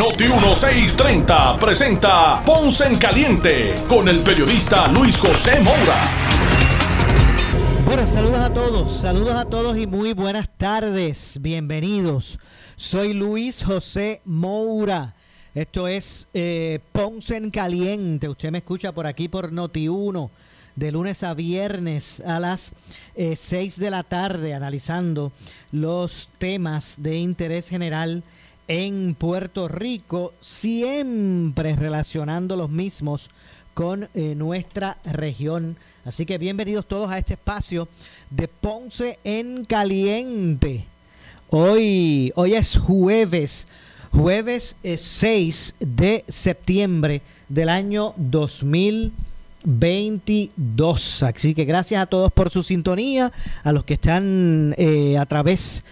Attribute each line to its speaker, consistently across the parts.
Speaker 1: Noti 1630 presenta Ponce en Caliente con el periodista Luis José Moura.
Speaker 2: Bueno, saludos a todos, saludos a todos y muy buenas tardes. Bienvenidos. Soy Luis José Moura. Esto es eh, Ponce en Caliente. Usted me escucha por aquí por Noti1 de lunes a viernes a las 6 eh, de la tarde analizando los temas de interés general en Puerto Rico, siempre relacionando los mismos con eh, nuestra región. Así que bienvenidos todos a este espacio de Ponce en Caliente. Hoy, hoy es jueves, jueves 6 eh, de septiembre del año 2022. Así que gracias a todos por su sintonía, a los que están eh, a través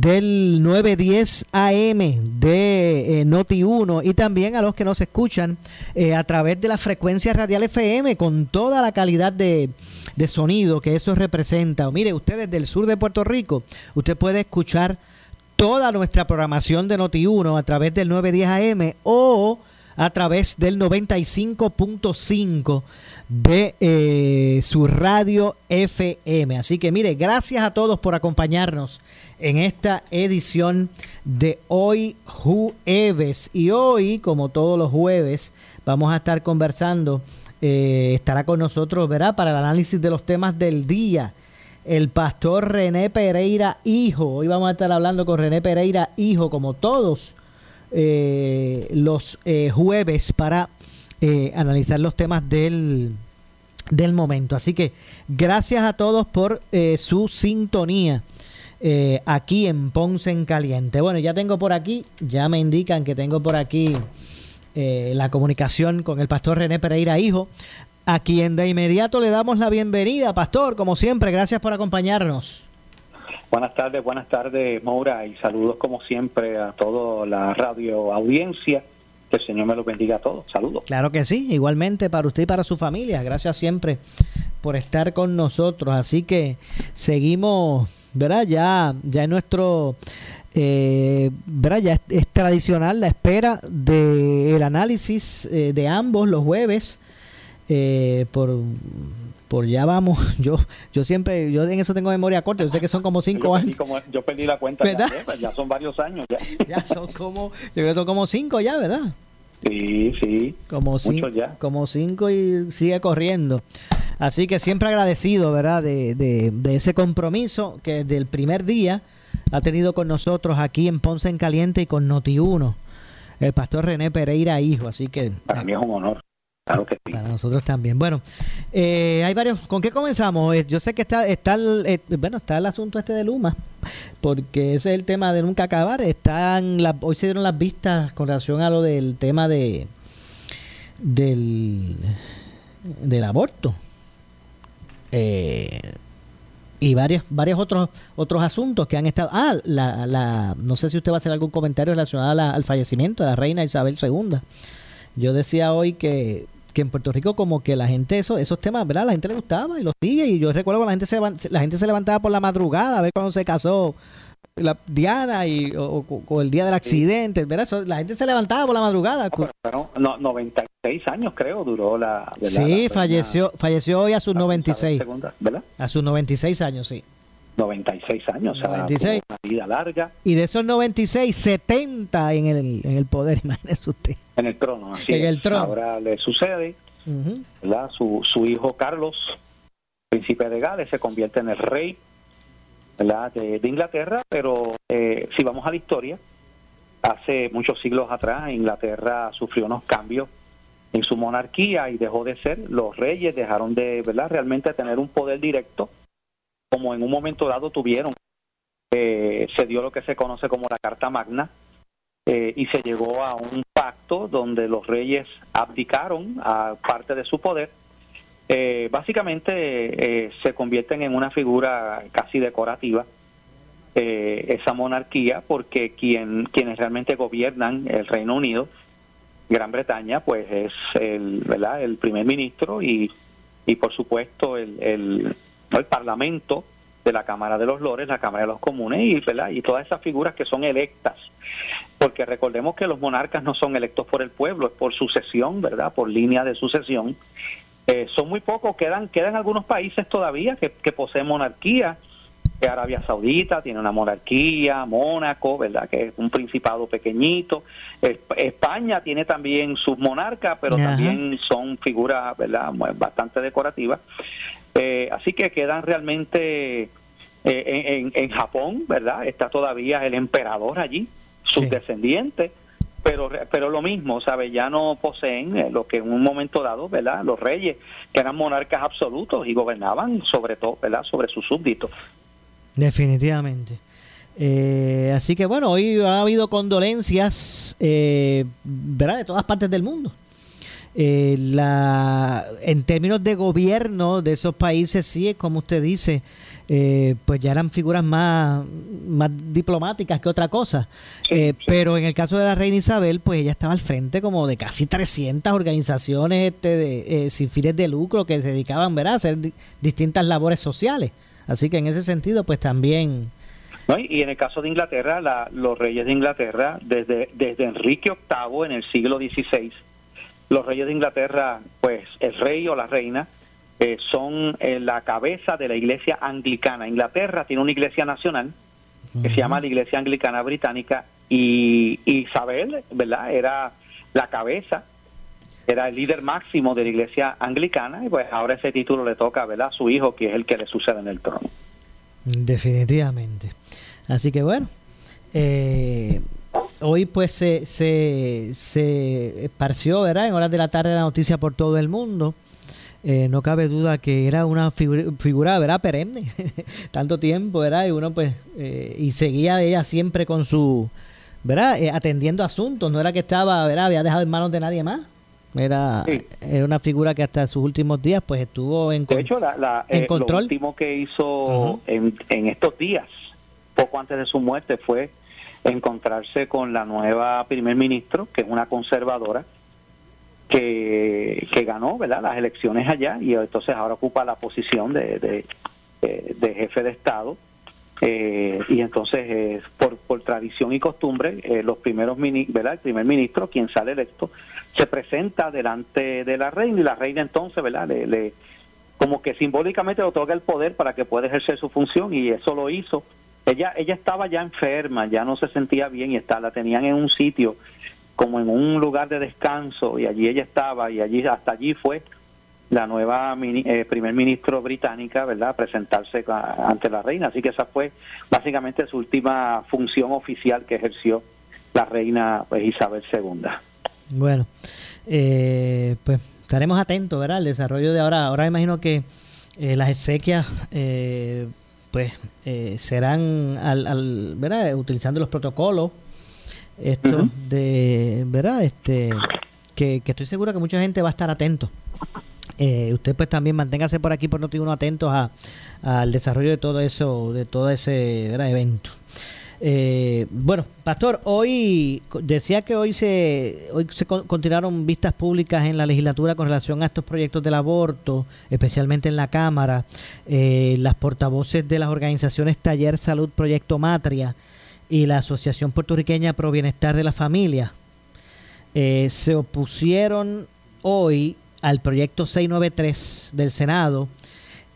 Speaker 2: del 910 AM de eh, Noti 1 y también a los que nos escuchan eh, a través de la frecuencia radial FM con toda la calidad de, de sonido que eso representa. Mire, usted desde el sur de Puerto Rico, usted puede escuchar toda nuestra programación de Noti 1 a través del 910 AM o a través del 95.5 de eh, su radio FM. Así que mire, gracias a todos por acompañarnos en esta edición de hoy jueves. Y hoy, como todos los jueves, vamos a estar conversando. Eh, estará con nosotros, ¿verdad? Para el análisis de los temas del día. El pastor René Pereira, hijo. Hoy vamos a estar hablando con René Pereira, hijo, como todos eh, los eh, jueves, para analizar los temas del, del momento. Así que gracias a todos por su sintonía. Eh, aquí en Ponce en Caliente. Bueno, ya tengo por aquí, ya me indican que tengo por aquí eh, la comunicación con el pastor René Pereira Hijo, a quien de inmediato le damos la bienvenida, pastor, como siempre, gracias por acompañarnos.
Speaker 3: Buenas tardes, buenas tardes, Maura, y saludos como siempre a toda la radio audiencia. Que el Señor me lo bendiga a todos. Saludos.
Speaker 2: Claro que sí, igualmente para usted y para su familia. Gracias siempre por estar con nosotros. Así que seguimos ¿verdad? Ya, ya en nuestro, eh, ¿verdad? Ya es, tradicional la espera del análisis eh, de ambos los jueves. Eh, por, por ya vamos, yo yo siempre, yo en eso tengo memoria corta, yo sé que son como cinco años.
Speaker 3: yo perdí la cuenta, Ya, son varios años ya.
Speaker 2: ya son como, yo creo que son como cinco ya, ¿verdad?
Speaker 3: Sí, sí.
Speaker 2: Como cinco, ya. como cinco y sigue corriendo. Así que siempre agradecido, ¿verdad? De, de, ese compromiso que desde el primer día ha tenido con nosotros aquí en Ponce en Caliente y con Noti1, el pastor René Pereira Hijo. Así que...
Speaker 3: Para mí es un honor.
Speaker 2: Para nosotros también. Bueno, eh, hay varios. ¿Con qué comenzamos? Eh, yo sé que está, está el, eh, bueno, está el asunto este de Luma, porque ese es el tema de nunca acabar. Están hoy se dieron las vistas con relación a lo del tema de del del aborto. Y varios varios otros otros asuntos que han estado ah la, la no sé si usted va a hacer algún comentario relacionado al fallecimiento de la reina Isabel II yo decía hoy que que en Puerto Rico como que la gente eso, esos temas, ¿verdad? La gente le gustaba y los sigue y yo recuerdo que la gente se la gente se levantaba por la madrugada a ver cuando se casó la Diana y o, el día del accidente, ¿verdad? la gente se levantaba por la madrugada.
Speaker 3: No, 96 años creo duró la...
Speaker 2: sí, falleció falleció hoy a sus 96. A sus 96 años, sí.
Speaker 3: 96 años, 96. una vida larga.
Speaker 2: Y de esos 96, 70 en el, en el poder, imagínese usted.
Speaker 3: En el trono, así
Speaker 2: En el trono.
Speaker 3: Ahora le sucede, ¿verdad? Su, su hijo Carlos, príncipe de Gales, se convierte en el rey de, Inglaterra, pero eh, si vamos a la historia, hace muchos siglos atrás Inglaterra sufrió unos cambios en su monarquía y dejó de ser, los reyes dejaron de ¿verdad? realmente tener un poder directo como en un momento dado tuvieron. Eh, se dio lo que se conoce como la Carta Magna eh, y se llegó a un pacto donde los reyes abdicaron a parte de su poder eh, básicamente eh, se convierten en una figura casi decorativa esa monarquía porque quien quienes realmente gobiernan el Reino Unido Gran Bretaña pues es el verdad el primer ministro y, y por supuesto el, el, el parlamento de la Cámara de los Lores, la Cámara de los Comunes y, ¿verdad? y todas esas figuras que son electas. Porque recordemos que los monarcas no son electos por el pueblo, es por sucesión, ¿verdad? Por línea de sucesión. Eh, son muy pocos, quedan, quedan algunos países todavía que, poseen monarquía. Arabia Saudita tiene una monarquía, Mónaco, ¿verdad? Que es un principado pequeñito. España tiene también sus monarcas, pero también son figuras, ¿verdad? Bastante decorativas. Eh, así que quedan realmente eh, en, Japón, ¿verdad? Está todavía el emperador allí, sus descendientes, pero, pero lo mismo, ¿sabe? Ya no poseen eh, lo que en un momento dado, ¿verdad? Los reyes, que eran monarcas absolutos y gobernaban sobre todo, ¿verdad? Sobre sus súbditos.
Speaker 2: Definitivamente. Eh, así que bueno, hoy ha habido condolencias, ¿verdad? De todas partes del mundo. La, en términos de gobierno de esos países, sí, es como usted dice, eh, pues ya eran figuras más, más diplomáticas que otra cosa. Eh, pero en el caso de la reina Isabel, pues ella estaba al frente como de casi 300 organizaciones este, de, eh, sin fines de lucro que se dedicaban ¿verdad? a hacer distintas labores sociales. Así que en ese sentido, pues también...
Speaker 3: y en el caso de Inglaterra, los reyes de Inglaterra, desde, desde Enrique VIII en el siglo XVI, los reyes de Inglaterra, pues el rey o la reina, eh, son eh, la cabeza de la iglesia anglicana. Inglaterra tiene una iglesia nacional que se llama la Iglesia Anglicana Británica y Isabel, ¿verdad? Era la cabeza, era el líder máximo de la iglesia anglicana y pues ahora ese título le toca, ¿verdad? A su hijo, que es el que le sucede en el trono.
Speaker 2: Definitivamente. Así que bueno, eh, hoy pues se, se, se esparció, ¿verdad? En horas de la tarde la noticia por todo el mundo eh, no cabe duda que era una figura, ¿verdad? Perenne, tanto tiempo, ¿verdad? Y uno pues, eh, y seguía ella siempre con su, ¿verdad? Eh, atendiendo asuntos, no era que estaba, ¿verdad? Había dejado en manos de nadie más. Era, era una figura que hasta sus últimos días pues estuvo en,
Speaker 3: de hecho, la, en control. Lo último que hizo en, en estos días, poco antes de su muerte, fue encontrarse con la nueva primer ministro, que es una conservadora, que, que ganó ¿verdad? las elecciones allá y entonces ahora ocupa la posición de, de, jefe de Estado. Eh, y entonces, eh, por, por tradición y costumbre, eh, los primeros ¿verdad? el primer ministro, quien sale electo, se presenta delante de la reina y la reina entonces ¿verdad? Le, como que simbólicamente otorga el poder para que pueda ejercer su función y eso lo hizo. Ella, ella estaba ya enferma, ya no se sentía bien y está, la tenían en un sitio como en un lugar de descanso y allí ella estaba y allí hasta allí fue la nueva eh, primer ministro británica, ¿verdad?, presentarse ante la reina. Así que esa fue básicamente su última función oficial que ejerció la reina pues, Isabel II.
Speaker 2: Bueno, eh, pues estaremos atentos, ¿verdad?, al desarrollo de ahora. Ahora imagino que eh, las exequias, pues, serán al, al, ¿verdad?, utilizando los protocolos esto de, ¿verdad? Este, que, estoy seguro que mucha gente va a estar atento. Eh, usted pues también manténgase por aquí por Noti1 atentos a, al desarrollo de todo eso, de todo ese evento. Eh, bueno, Pastor, hoy decía que hoy se hoy se continuaron vistas públicas en la legislatura con relación a estos proyectos del aborto, especialmente en la Cámara. Eh, las portavoces de las organizaciones Taller Salud Proyecto Matria y la Asociación Puertorriqueña Pro Bienestar de la Familia eh, se opusieron hoy al proyecto 693 del Senado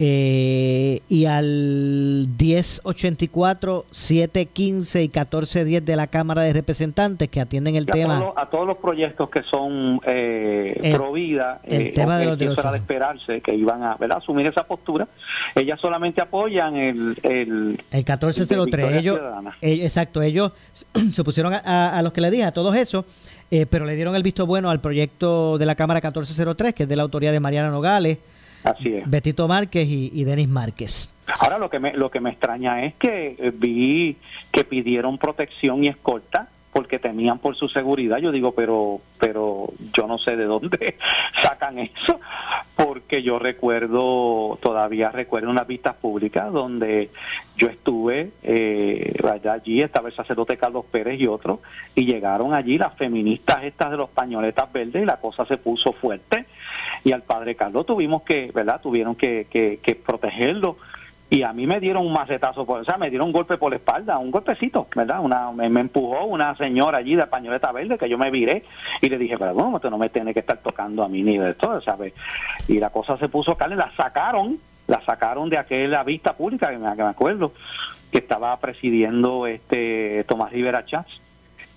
Speaker 2: eh, y al 1084, 715 y 1410 de la Cámara de Representantes que atienden el tema.
Speaker 3: a todos los proyectos que son eh, pro vida,
Speaker 2: el eh, tema de los
Speaker 3: de esperarse que iban a asumir esa postura. Ellas solamente apoyan el. El,
Speaker 2: el 1403. ellos, exacto, ellos se pusieron a, a, los que le dije, a todos esos. Eh, pero le dieron el visto bueno al proyecto de la Cámara 1403, que es de la autoría de Mariana Nogales,
Speaker 3: Así es.
Speaker 2: Betito Márquez y, Denis Márquez.
Speaker 3: Ahora lo que me lo que me extraña es que eh, vi que pidieron protección y escolta porque temían por su seguridad. Yo digo, pero, pero yo no sé de dónde sacan eso, porque yo recuerdo, todavía recuerdo unas vistas públicas donde yo estuve eh, allí, estaba el sacerdote Carlos Pérez y otro, y llegaron allí las feministas estas de los pañoletas verdes y la cosa se puso fuerte. Y al padre Carlos tuvimos que, ¿verdad? Tuvieron que, que, que protegerlo y a mí me dieron un macetazo, por, o sea, me dieron un golpe por la espalda, un golpecito, ¿verdad? Una, me, empujó una señora allí de pañoleta verde que yo me viré y le dije, pero bueno, usted no me tiene que estar tocando a mí ni de todo, ¿sabes? Y la cosa se puso carne, la sacaron, la sacaron de aquella vista pública, que me, que me acuerdo, que estaba presidiendo este Tomás Rivera Chávez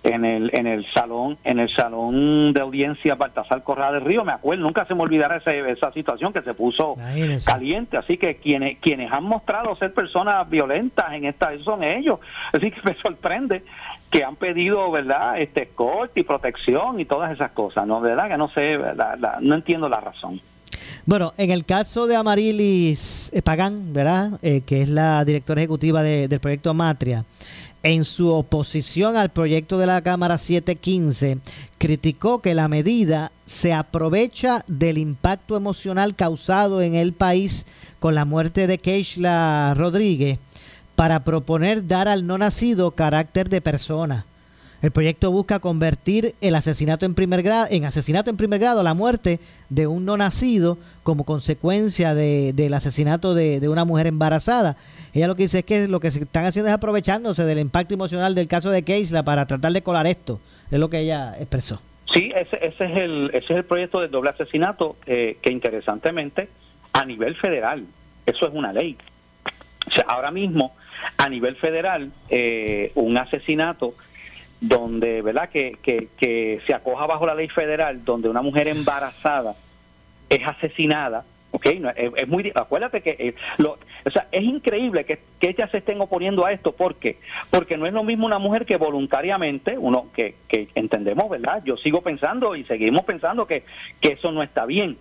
Speaker 3: en el en el salón en el salón de audiencia Baltasar Correa del Río me acuerdo nunca se me olvidará esa, esa situación que se puso caliente así que quienes quienes han mostrado ser personas violentas en esta son ellos. Así que me sorprende que han pedido verdad este corte y protección y todas esas cosas no verdad que no sé no entiendo la razón.
Speaker 2: Bueno, en el caso de Amarilis Pagán, ¿verdad? Eh, que es la directora ejecutiva del proyecto Matria, en su oposición al proyecto de la Cámara 715, criticó que la medida se aprovecha del impacto emocional causado en el país con la muerte de Keishla Rodríguez para proponer dar al no nacido carácter de persona. El proyecto busca convertir el asesinato en primer grado, en asesinato en primer grado, la muerte de un no nacido como consecuencia del asesinato de, de una mujer embarazada ella lo que dice es que lo que se están haciendo es aprovechándose del impacto emocional del caso de Keisla para tratar de colar esto. Es lo que ella expresó.
Speaker 3: Sí, ese, es, el, ese es el proyecto del doble asesinato eh, que interesantemente a nivel federal, eso es una ley. O sea, ahora mismo a nivel federal eh, un asesinato donde, ¿verdad? Que, que, que se acoja bajo la ley federal, donde una mujer embarazada es asesinada, ¿ok? es, muy, acuérdate que eh, lo, o sea, es increíble que, que ellas se estén oponiendo a esto. ¿Por qué? Porque no es lo mismo una mujer que voluntariamente, uno que, que entendemos, ¿verdad? Yo sigo pensando y seguimos pensando que, que eso no está bien.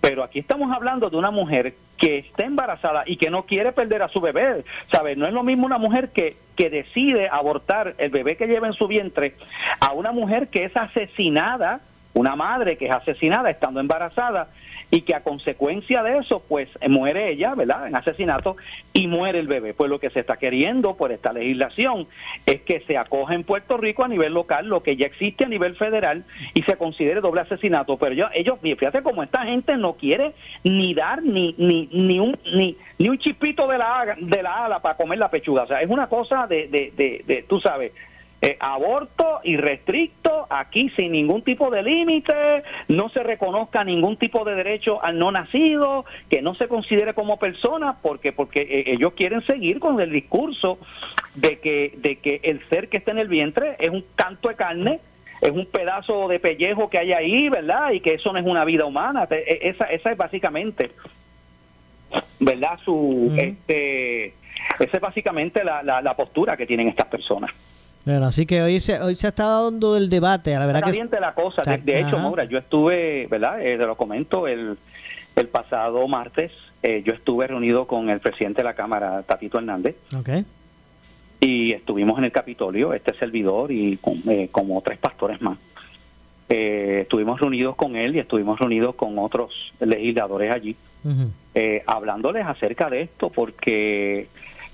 Speaker 3: Pero aquí estamos hablando de una mujer que está embarazada y que no quiere perder a su bebé. ¿Sabes? No es lo mismo una mujer que, que decide abortar el bebé que lleva en su vientre a una mujer que es asesinada, una madre que es asesinada estando embarazada y que a consecuencia de eso, pues muere ella, ¿verdad?, en asesinato y muere el bebé. Pues lo que se está queriendo por esta legislación es que se acoja en Puerto Rico a nivel local lo que ya existe a nivel federal y se considere doble asesinato. Pero yo, ellos, fíjate cómo esta gente no quiere ni dar ni, ni, ni un ni, ni un chipito de la, de la ala para comer la pechuga. O sea, es una cosa de, de, de, de tú sabes, eh, aborto irrestricto, aquí sin ningún tipo de límite, no se reconozca ningún tipo de derecho al no nacido, que no se considere como persona, porque porque eh, ellos quieren seguir con el discurso de que de que el ser que está en el vientre es un canto de carne, es un pedazo de pellejo que hay ahí, ¿verdad? Y que eso no es una vida humana. E, esa esa es básicamente, ¿verdad? Su este esa es básicamente la, la, la postura que tienen estas personas.
Speaker 2: Bueno, así que hoy se, hoy se está dando el debate. La verdad
Speaker 3: que la cosa. De, hecho, Maura, yo estuve, ¿verdad? Eh, te lo comento, el, el pasado martes eh, yo estuve reunido con el presidente de la Cámara, Tatito Hernández.
Speaker 2: Okay.
Speaker 3: Y estuvimos en el Capitolio, este servidor y con, eh, como tres pastores más. estuvimos reunidos con él y estuvimos reunidos con otros legisladores allí, hablándoles acerca de esto, porque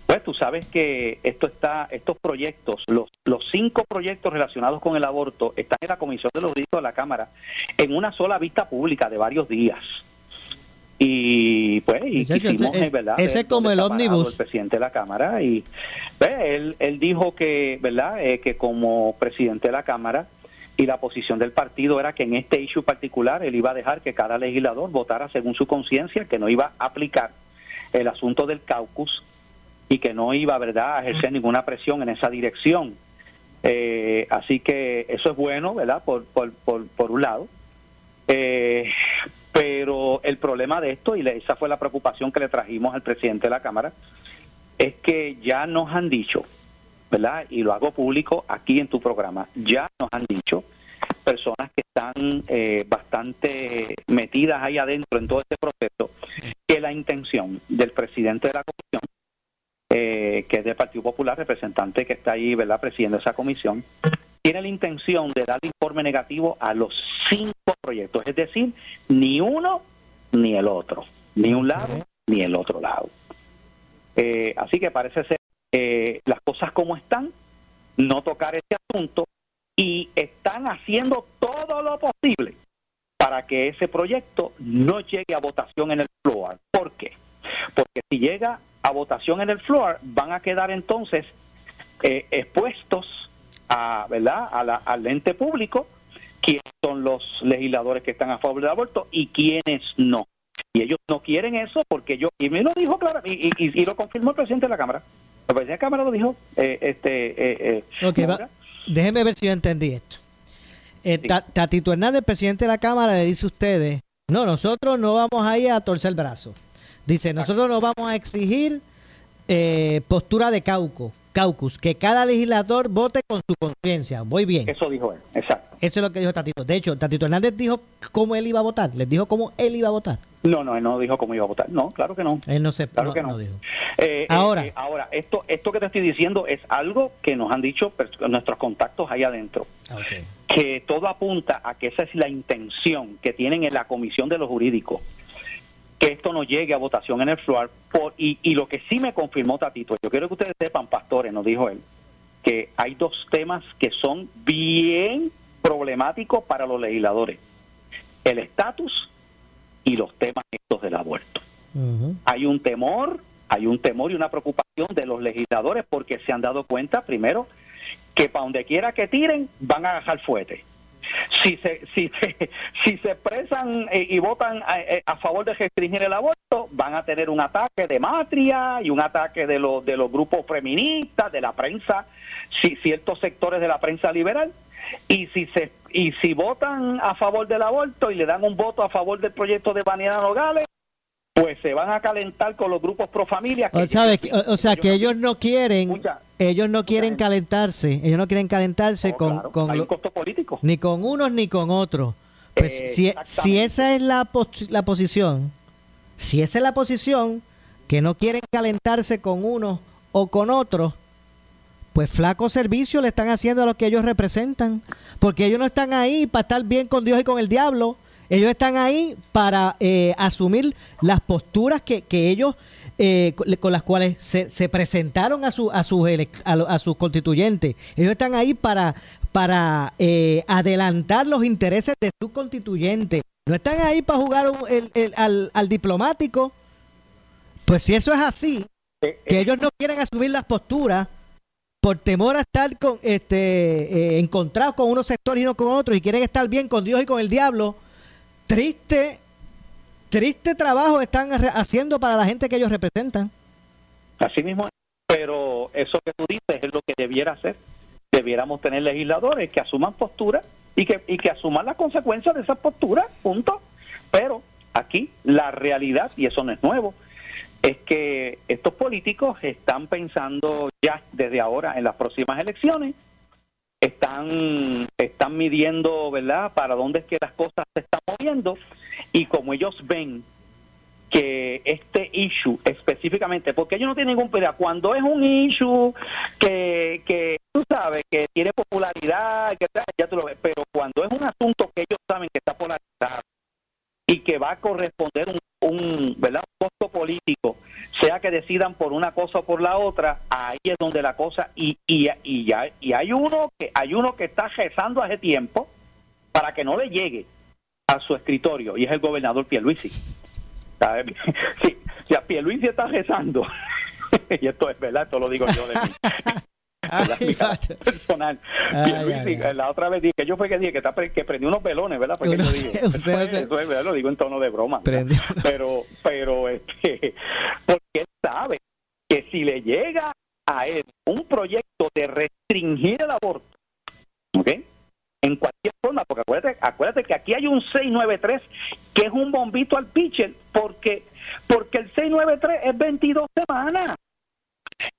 Speaker 3: pues tú sabes que esto está, estos proyectos, los, los cinco proyectos relacionados con el aborto están en la Comisión de los Derechos de la Cámara en una sola vista pública de varios días. Y pues, y quisimos, es, ¿verdad?
Speaker 2: Ese es como el ómnibus.
Speaker 3: El presidente de la Cámara y pues, él, él dijo que, ¿verdad? Eh, que como presidente de la Cámara y la posición del partido era que en este issue particular él iba a dejar que cada legislador votara según su conciencia, que no iba a aplicar el asunto del caucus y que no iba, ¿verdad?, a ejercer ninguna presión en esa dirección. Eh, así que eso es bueno, ¿verdad?, por, por, por, un lado. Eh, pero el problema de esto, y esa fue la preocupación que le trajimos al presidente de la Cámara, es que ya nos han dicho, ¿verdad? Y lo hago público aquí en tu programa, ya nos han dicho personas que están eh, bastante metidas ahí adentro en todo este proceso, que la intención del presidente de la Comisión eh, que es del Partido Popular, representante que está ahí, ¿verdad?, presidiendo esa comisión, tiene la intención de dar informe negativo a los cinco proyectos, es decir, ni uno ni el otro, ni un lado ni el otro lado. Eh, así que parece ser eh, las cosas como están, no tocar este asunto y están haciendo todo lo posible para que ese proyecto no llegue a votación en el floor. ¿Por qué? Porque si llega a votación en el floor, van a quedar entonces eh, expuestos a, ¿verdad? A la, al ente público quiénes son los legisladores que están a favor del aborto y quiénes no. Y ellos no quieren eso porque yo, y me lo dijo claro, y, y, lo confirmó el presidente de la Cámara. El presidente de la Cámara lo dijo. Eh, este, eh,
Speaker 2: eh déjeme ver si yo entendí esto. Eh, Tatito Hernández, presidente de la Cámara, le dice a ustedes, no, nosotros no vamos a ir a torcer el brazo. Dice, nosotros no vamos a exigir eh, postura de cauco, caucus, que cada legislador vote con su conciencia. Muy bien.
Speaker 3: Eso dijo él, exacto.
Speaker 2: Eso es lo que dijo Tatito. De hecho, Tatito Hernández dijo cómo él iba a votar. Les dijo cómo él iba a votar.
Speaker 3: No, no, él no dijo cómo iba a votar. No, claro que no.
Speaker 2: Él no se
Speaker 3: claro que no.
Speaker 2: dijo.
Speaker 3: Eh, eh, ahora, ahora esto, esto que te estoy diciendo es algo que nos han dicho nuestros contactos ahí adentro. Que todo apunta a que esa es la intención que tienen en la Comisión de los Jurídicos que esto no llegue a votación en el floor. Por, y, y lo que sí me confirmó Tatito, yo quiero que ustedes sepan, pastores, nos dijo él, que hay dos temas que son bien problemáticos para los legisladores. El estatus y los temas estos del aborto. Hay un temor, hay un temor y una preocupación de los legisladores porque se han dado cuenta, primero, que para donde quiera que tiren, van a agarrar fuerte si se, si si se expresan eh, y votan eh, a, favor de restringir el aborto, van a tener un ataque de matria y un ataque de, los de los grupos feministas, de la prensa, si, ciertos sectores de la prensa liberal. Y si se y si votan a favor del aborto y le dan un voto a favor del proyecto de Vanidad Nogales, pues se van a calentar con los grupos pro familia.
Speaker 2: o, sea, que ellos no quieren, ellos no quieren calentarse, ellos no quieren calentarse con,
Speaker 3: con costo político.
Speaker 2: ni con unos ni con otros. Pues si, si esa es la, la posición, si esa es la posición, que no quieren calentarse con unos o con otros, pues flaco servicio le están haciendo a los que ellos representan, porque ellos no están ahí para estar bien con Dios y con el diablo, ellos están ahí para eh, asumir las posturas que, que ellos eh, con las cuales se, se presentaron a, su, a, sus a, sus constituyentes. Ellos están ahí para, para eh, adelantar los intereses de sus constituyentes. No están ahí para jugar al, al diplomático. Pues si eso es así, que ellos no quieren asumir las posturas por temor a estar con, este, encontrados con unos sectores y no con otros y quieren estar bien con Dios y con el diablo, triste, triste trabajo están haciendo para la gente que ellos representan.
Speaker 3: Así mismo, pero eso que tú dices es lo que debiera hacer. Debiéramos tener legisladores que asuman postura y que, y que asuman las consecuencias de esa postura, punto. Pero aquí la realidad, y eso no es nuevo, es que estos políticos están pensando ya desde ahora en las próximas elecciones están, están midiendo, ¿verdad?, para dónde es que las cosas se están moviendo y como ellos ven que este issue específicamente, porque ellos no tienen ningún pero cuando es un issue que, que tú sabes que tiene popularidad, que ya tú lo ves, pero cuando es un asunto que ellos saben que está polarizado y que va a corresponder un, un, ¿verdad? costo político, sea que decidan por una cosa o por la otra, ahí es donde la cosa y, y, y ya y hay uno que hay uno que está rezando hace tiempo para que no le llegue a su escritorio y es el gobernador Pierluisi. Sí, si a Pierluisi está rezando y esto es verdad, esto lo digo yo de mí. personal. La otra vez dije, yo fue que dije que, está, que prendí unos velones, ¿verdad? Porque yo dije, eso, es, ¿verdad? Lo digo en tono de broma. Pero, pero, este, porque él sabe que si le llega a él un proyecto de restringir el aborto, ¿ok? En cualquier forma, porque acuérdate, acuérdate que aquí hay un 693 que es un bombito al pitcher, porque, porque el 693 es 22 semanas.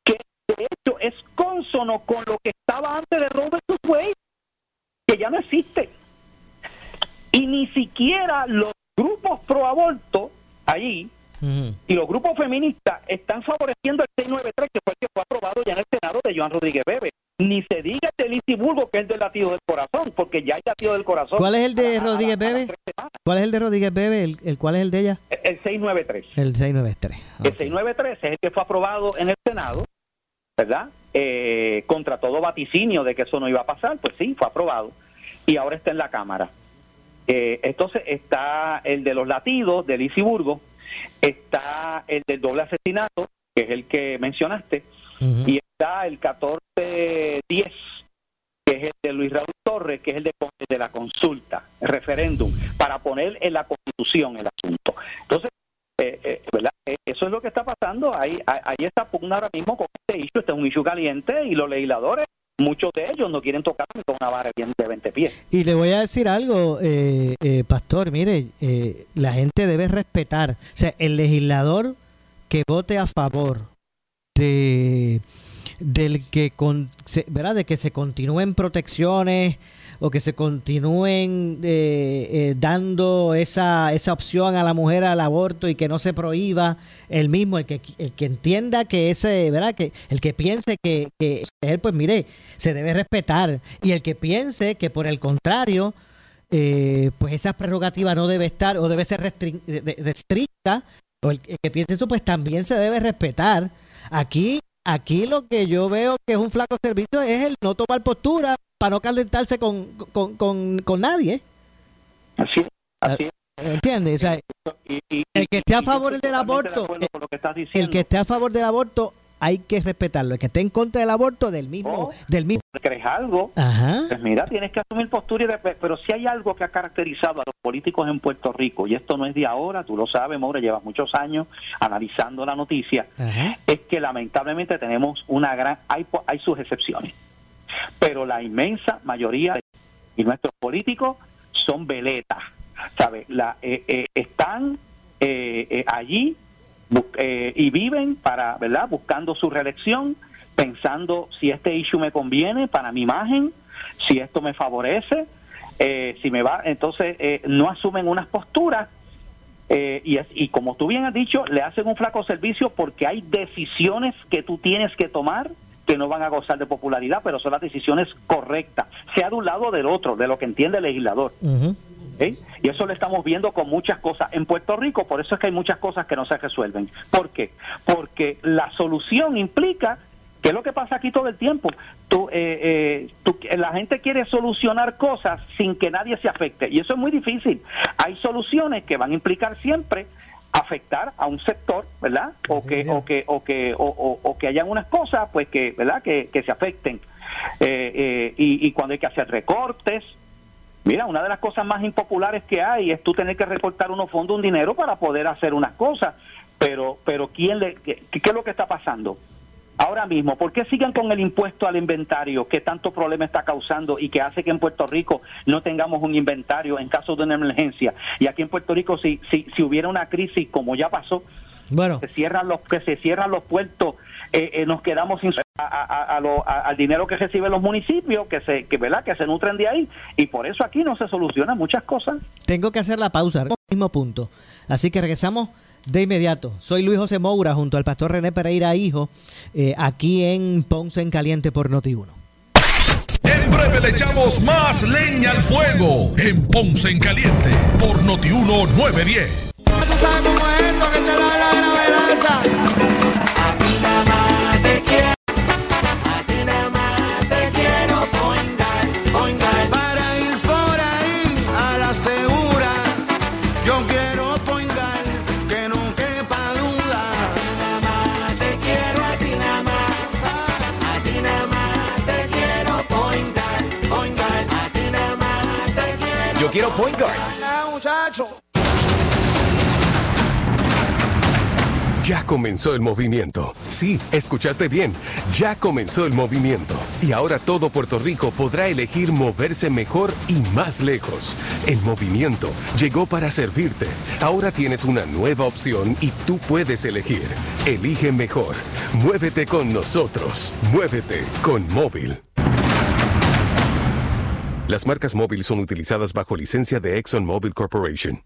Speaker 3: Que de hecho es consono con lo que estaba antes de Robert Wade, que ya no existe. Y ni siquiera los grupos pro aborto allí y los grupos feministas están favoreciendo el 693, que fue el que fue aprobado ya en el Senado de Joan Rodríguez Bebe. Ni se diga el de Lisiburgo, que es el del latido del corazón, porque ya hay latido del corazón.
Speaker 2: ¿Cuál es el de Rodríguez Bebe? ¿Cuál es el de Rodríguez Bebe? ¿El, cuál es el de ella?
Speaker 3: El 693.
Speaker 2: El 693.
Speaker 3: El 693 es el que fue aprobado en el Senado, ¿verdad? Eh, contra todo vaticinio de que eso no iba a pasar, pues sí, fue aprobado. Y ahora está en la Cámara. Eh, entonces está el de los latidos de Lisiburgo, está el del doble asesinato, que es el que mencionaste, y está el 1410, que es el de Luis Raúl Torres, que es el de, la consulta, referéndum, para poner en la constitución el asunto. Entonces, eh, eh, ¿verdad? Eso es lo que está pasando. Ahí, ahí está pugna ahora mismo con este issue. Este es un issue caliente y los legisladores muchos de ellos no quieren tocar con una vara de 20 pies.
Speaker 2: Y le voy a decir algo, eh, eh, Pastor, mire, eh, la gente debe respetar, o sea, el legislador que vote a favor de del que con, ¿verdad? de que se continúen protecciones o que se continúen eh, eh, dando esa, esa opción a la mujer al aborto y que no se prohíba el mismo, el que, el que entienda que ese, ¿verdad? Que el que piense que, que él, pues mire, se debe respetar y el que piense que por el contrario, eh, pues esa prerrogativa no debe estar o debe ser restricta, o el, que piense eso, pues también se debe respetar. Aquí Aquí lo que yo veo que es un flaco servicio es el no tomar postura para no calentarse con, con, con, con nadie.
Speaker 3: Así es. Así
Speaker 2: ¿Entiendes? O sea, el que esté a favor del aborto, el que esté a favor del aborto hay que respetarlo. El que esté en contra del aborto, del mismo. Oh, del mismo.
Speaker 3: ¿Crees algo? Pues mira, tienes que asumir postura. pero si hay algo que ha caracterizado a los políticos en Puerto Rico, y esto no es de ahora, tú lo sabes, Maura, llevas muchos años analizando la noticia, es que lamentablemente tenemos una gran. Hay, hay sus excepciones, pero la inmensa mayoría de nuestros políticos son veletas, ¿sabes? La, eh, eh, están eh, allí eh, y viven para, ¿verdad? Buscando su reelección, pensando si este issue me conviene para mi imagen, si esto me favorece, eh, si me va, entonces eh, no asumen unas posturas y, es, y como tú bien has dicho, le hacen un flaco servicio porque hay decisiones que tú tienes que tomar que no van a gozar de popularidad, pero son las decisiones correctas, sea de un lado o del otro, de lo que entiende el legislador. Y eso lo estamos viendo con muchas cosas en Puerto Rico, por eso es que hay muchas cosas que no se resuelven. ¿Por qué? Porque la solución implica ¿Qué es lo que pasa aquí todo el tiempo? Tú, eh, eh, la gente quiere solucionar cosas sin que nadie se afecte y eso es muy difícil. Hay soluciones que van a implicar siempre afectar a un sector, ¿verdad? O que o que o que o, que hayan unas cosas, pues que, ¿verdad? Que, se afecten. Eh, y, y cuando hay que hacer recortes, Mira, una de las cosas más impopulares que hay es tú tener que recortar unos fondos, un dinero para poder hacer unas cosas. Pero, pero ¿quién le, qué, es lo que está pasando? Ahora mismo, ¿por qué siguen con el impuesto al inventario que tanto problema está causando y que hace que en Puerto Rico no tengamos un inventario en caso de una emergencia? Y aquí en Puerto Rico, si, si, si hubiera una crisis como ya pasó, bueno. se cierran los, que se cierran los puertos eh, eh, nos quedamos sin a, al dinero que reciben los municipios que se que verdad que se nutren de ahí. Y por eso aquí no se solucionan muchas cosas.
Speaker 2: Tengo que hacer la pausa mismo punto. Así que regresamos de inmediato. Soy Luis José Moura junto al pastor René Pereira hijo eh, aquí en Ponce en Caliente por Noti 1
Speaker 1: en breve le echamos más leña al fuego en Ponce en Caliente por Noti 1 910
Speaker 4: point guard. Ya comenzó el movimiento. Sí, escuchaste bien. Ya comenzó el movimiento. Y ahora todo Puerto Rico podrá elegir moverse mejor y más lejos. El movimiento llegó para servirte. Ahora tienes una nueva opción y tú puedes elegir. Elige mejor. Muévete con nosotros. Muévete con móvil. Las marcas móviles son utilizadas bajo licencia de ExxonMobil Corporation.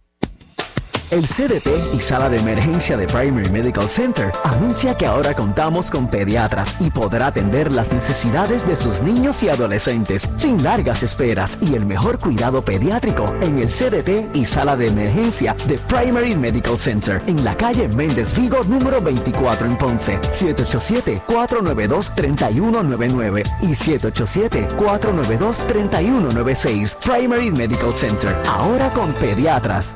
Speaker 5: El CDT y Sala de Emergencia de Primary Medical Center anuncia que ahora contamos con pediatras y podrá atender las necesidades de sus niños y adolescentes sin largas esperas y el mejor cuidado pediátrico en el CDT y Sala de Emergencia de Primary Medical Center en la calle Méndez Vigo número 24 en Ponce, 787-492-3199 y 787-492-3196 Primary Medical Center, ahora con pediatras.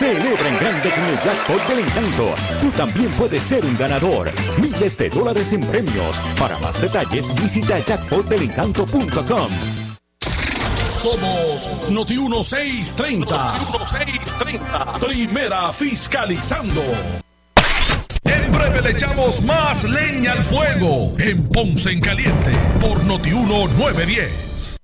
Speaker 6: Celebra en grande con el jackpot del encanto. Tú también puedes ser un ganador. Miles de dólares en premios. Para más detalles, visita jackpotdelencanto.com.
Speaker 1: Somos Noti 1630. Noti 1630. Primera fiscalizando. En breve le echamos más leña al fuego en Ponce en Caliente por Noti 910.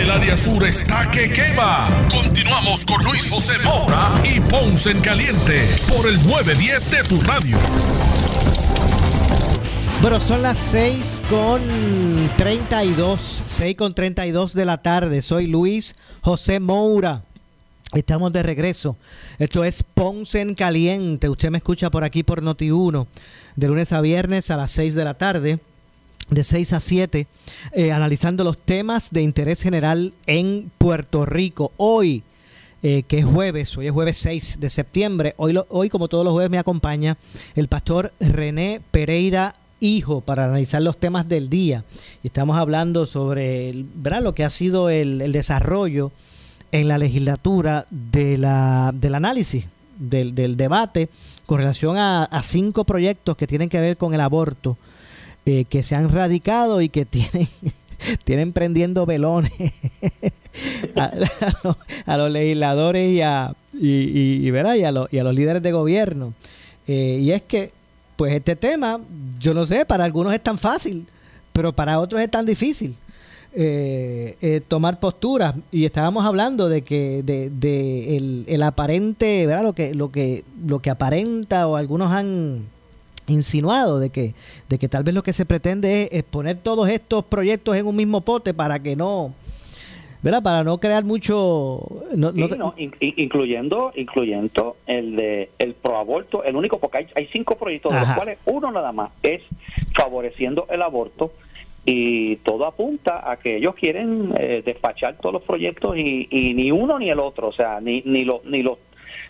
Speaker 1: El área sur está que quema. Continuamos con Luis José Moura y Ponce en Caliente por el 910 de tu radio.
Speaker 2: Bueno, son las 6 con 32, 6 con 32 de la tarde. Soy Luis José Moura. Estamos de regreso. Esto es Ponce en Caliente. Usted me escucha por aquí por Noti1, de lunes a viernes a las 6 de la tarde de 6 a 7, eh, analizando los temas de interés general en Puerto Rico. Hoy, eh, que es jueves, hoy es jueves 6 de septiembre, hoy, hoy como todos los jueves me acompaña el pastor René Pereira Hijo para analizar los temas del día. Y estamos hablando sobre lo que ha sido el, desarrollo en la legislatura de la, del análisis, del, debate con relación a, a cinco proyectos que tienen que ver con el aborto eh, que se han radicado y que tienen tienen prendiendo velones a, los, legisladores y a, y, y, a, los, y a los líderes de gobierno. Eh, y es que, pues este tema, yo no sé, para algunos es tan fácil, pero para otros es tan difícil. Eh, tomar posturas y estábamos hablando de que de, de el, el, aparente verdad lo que lo que lo que aparenta o algunos han insinuado de que, de que tal vez lo que se pretende es, poner todos estos proyectos en un mismo pote para que no, ¿verdad? Para no crear mucho...
Speaker 3: No, incluyendo incluyendo el de el proaborto, el único, porque hay, hay cinco proyectos, de los cuales uno nada más es favoreciendo el aborto y todo apunta a que ellos quieren eh, despachar todos los proyectos y, y, ni uno ni el otro, o sea, ni, ni, lo, ni los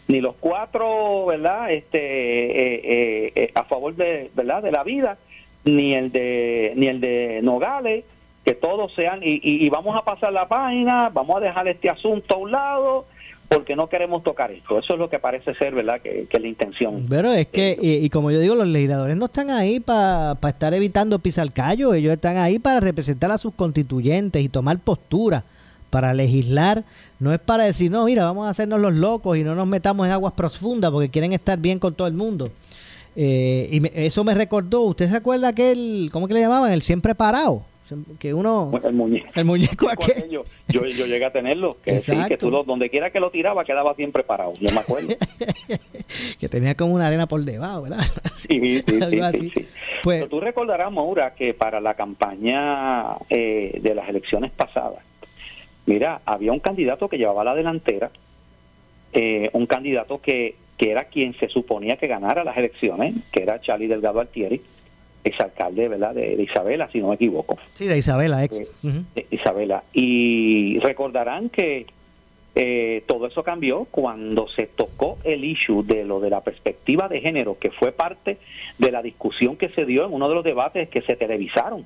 Speaker 3: ni los cuatro, ¿verdad? Este, eh, eh, eh, a favor de, ¿verdad? De la vida, ni el de, ni el de Nogales, que todos sean, y, y, vamos a pasar la página, vamos a dejar este asunto a un lado, porque no queremos tocar esto. Eso es lo que parece ser, ¿verdad? Que, que la intención.
Speaker 2: Pero es que, y, como yo digo, los legisladores no están ahí para estar evitando pisar callo, ellos están ahí para representar a sus constituyentes y tomar postura para legislar no es para decir, no, mira, vamos a hacernos los locos y no nos metamos en aguas profundas porque quieren estar bien con todo el mundo. Eh, y eso me recordó, ¿usted se acuerda aquel, ¿cómo que le llamaban? El siempre parado. Que uno.
Speaker 3: El muñeco.
Speaker 2: El muñeco
Speaker 3: aquello. Yo, yo llegué a tenerlo. Que, sí, que tú donde quiera que lo tiraba, quedaba siempre parado. Yo me acuerdo.
Speaker 2: que tenía como una arena por debajo, ¿verdad?
Speaker 3: sí, sí, sí, sí, Pues, Pero tú recordarás, Maura, que para la campaña eh, de las elecciones pasadas, Mira, había un candidato que llevaba la delantera, eh, un candidato que, que era quien se suponía que ganara las elecciones, que era Charlie Delgado Altieri, exalcalde ¿verdad? De, Isabela, si no me equivoco.
Speaker 2: Sí, de Isabela, ex.
Speaker 3: Eh, Isabela. Y recordarán que eh, todo eso cambió cuando se tocó el issue de lo de la perspectiva de género, que fue parte de la discusión que se dio en uno de los debates que se televisaron.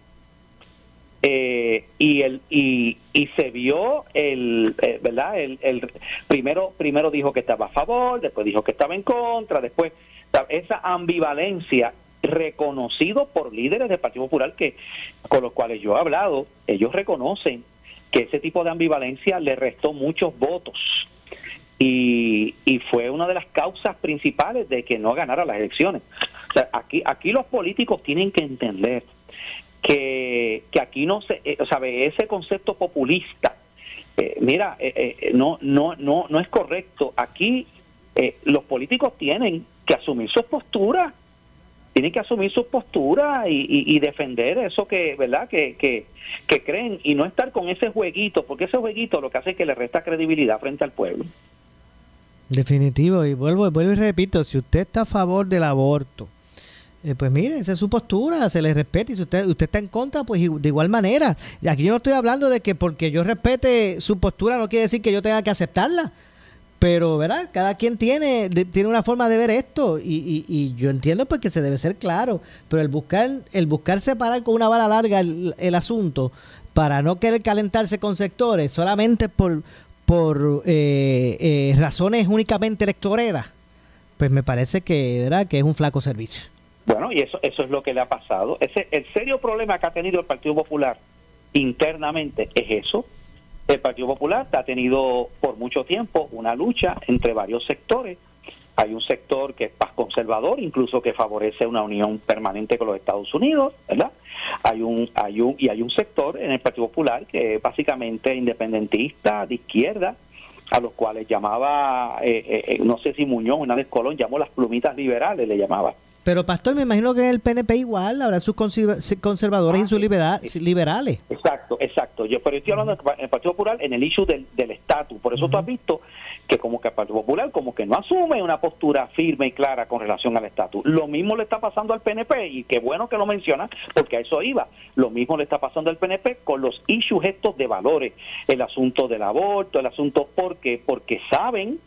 Speaker 3: Eh, y el y, se vio el eh, verdad el, el, primero primero dijo que estaba a favor después dijo que estaba en contra después esa ambivalencia reconocido por líderes del Partido Popular que con los cuales yo he hablado ellos reconocen que ese tipo de ambivalencia le restó muchos votos. Y, y fue una de las causas principales de que no ganara las elecciones. O sea, aquí aquí los políticos tienen que entender que, que aquí no se, eh, sea, ese concepto populista, eh, mira, eh, no, no, no, no es correcto. Aquí los políticos tienen que asumir sus posturas, tienen que asumir sus posturas y, y, defender eso que, ¿verdad? Que, que, que creen y no estar con ese jueguito, porque ese jueguito lo que hace es que le resta credibilidad frente al pueblo.
Speaker 2: Definitivo, y vuelvo, vuelvo y repito, si usted está a favor del aborto, eh, pues mire, esa es su postura, se le respeta y si usted, está en contra, pues de igual manera. Aquí yo no estoy hablando de que porque yo respete su postura no quiere decir que yo tenga que aceptarla. Pero, ¿verdad? Cada quien tiene, tiene una forma de ver esto y, y, yo entiendo pues que se debe ser claro, pero el buscar, el buscar separar con una bala larga el, el asunto para no querer calentarse con sectores solamente por, por eh, eh, razones únicamente electoreras, pues me parece que, ¿verdad? que es un flaco servicio.
Speaker 3: Bueno, y eso, eso es lo que le ha pasado. Ese, el serio problema que ha tenido el Partido Popular internamente es eso. El Partido Popular ha tenido por mucho tiempo una lucha entre varios sectores. Hay un sector que es más conservador, incluso que favorece una unión permanente con los Estados Unidos, ¿verdad? Hay un, hay un, y hay un sector en el Partido Popular que es básicamente independentista, de izquierda, a los cuales llamaba, eh, eh, eh no sé si Muñoz, una vez Colón llamó las plumitas liberales, le llamaba.
Speaker 2: Pero, Pastor, me imagino que el PNP igual, habrá sus conservadores y sus liberales.
Speaker 3: Exacto, exacto. Yo, pero estoy hablando del Partido Popular en el issue del estatus. Por eso tú has visto que como que el Partido Popular como que no asume una postura firme y clara con relación al estatus. Lo mismo le está pasando al PNP, y qué bueno que lo menciona, porque a eso iba. Lo mismo le está pasando al PNP con los issues estos de valores. El asunto del aborto, el asunto... ¿Por qué? Porque saben